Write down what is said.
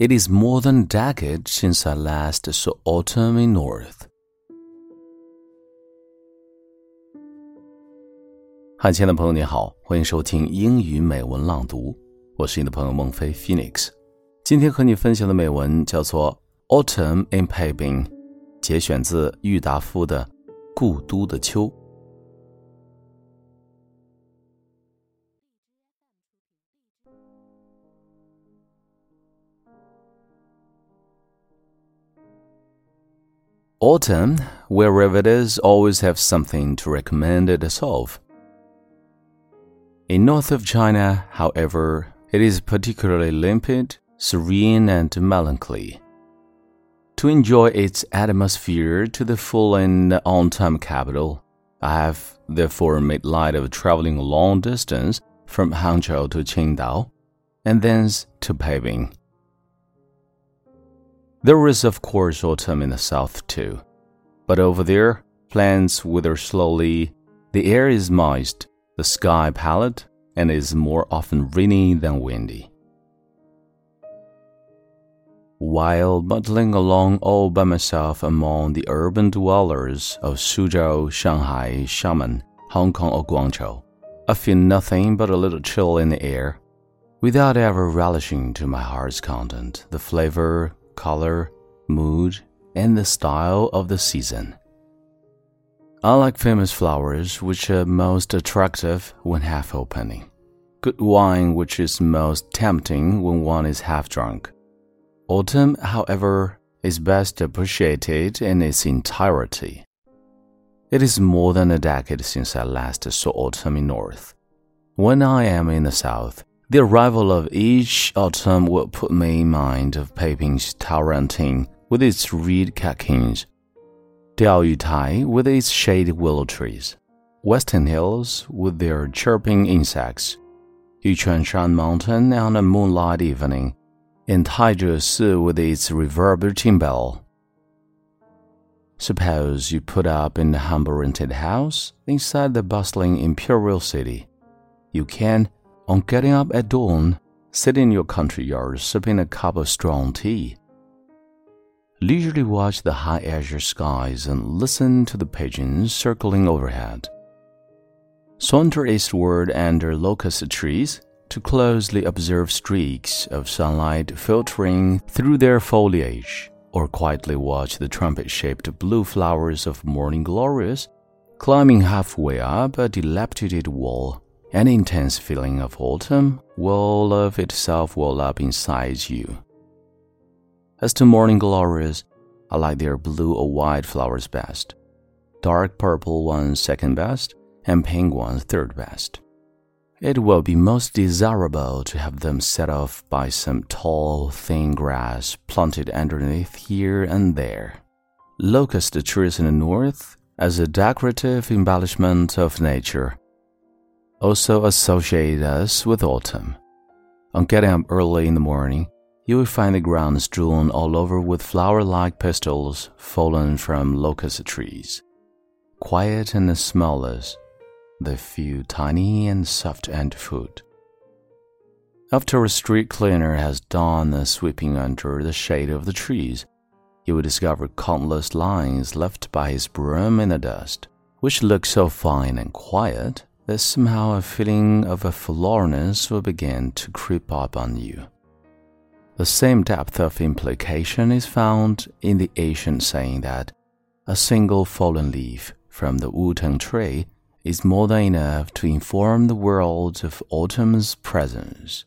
It is more than a decade since I last saw autumn in North. 嗨，亲爱的朋友，你好，欢迎收听英语美文朗读，我是你的朋友孟非 Phoenix。今天和你分享的美文叫做《Autumn in Peiping》，节选自郁达夫的《故都的秋》。Autumn, wherever it is, always have something to recommend it of. In north of China, however, it is particularly limpid, serene, and melancholy. To enjoy its atmosphere to the full in the on-time capital, I have therefore made light of traveling a long distance from Hangzhou to Qingdao, and thence to Peiping. There is, of course, autumn in the south too. But over there, plants wither slowly, the air is moist, the sky pallid, and is more often rainy than windy. While muddling along all by myself among the urban dwellers of Suzhou, Shanghai, Xiamen, Hong Kong, or Guangzhou, I feel nothing but a little chill in the air, without ever relishing to my heart's content the flavor, color, mood, and the style of the season. Unlike famous flowers, which are most attractive when half opening, good wine, which is most tempting when one is half drunk, autumn, however, is best appreciated in its entirety. It is more than a decade since I last saw autumn in North. When I am in the South, the arrival of each autumn will put me in mind of Peiping's Taoranting with its reed catkins, Diaoyutai with its shady willow trees, Western Hills with their chirping insects, Yuquanshan Mountain on a moonlight evening, and Tanzhesi with its reverberating bell. Suppose you put up in a humble rented house inside the bustling imperial city. You can on getting up at dawn, sit in your country yard sipping a cup of strong tea. Leisurely watch the high azure skies and listen to the pigeons circling overhead. Saunter eastward under locust trees to closely observe streaks of sunlight filtering through their foliage, or quietly watch the trumpet shaped blue flowers of morning glories climbing halfway up a dilapidated wall an intense feeling of autumn will of itself well up inside you. As to morning glories, I like their blue or white flowers best, dark purple ones second best, and pink ones third best. It will be most desirable to have them set off by some tall, thin grass planted underneath here and there. Locust trees in the north, as a decorative embellishment of nature, also associate us with autumn. On getting up early in the morning, you will find the ground strewn all over with flower like pistils fallen from locust trees. Quiet and smellless, they feel tiny and soft underfoot. After a street cleaner has done the sweeping under the shade of the trees, you will discover countless lines left by his broom in the dust, which look so fine and quiet that somehow a feeling of a forlornness will begin to creep up on you. The same depth of implication is found in the ancient saying that a single fallen leaf from the wutong tree is more than enough to inform the world of autumn's presence.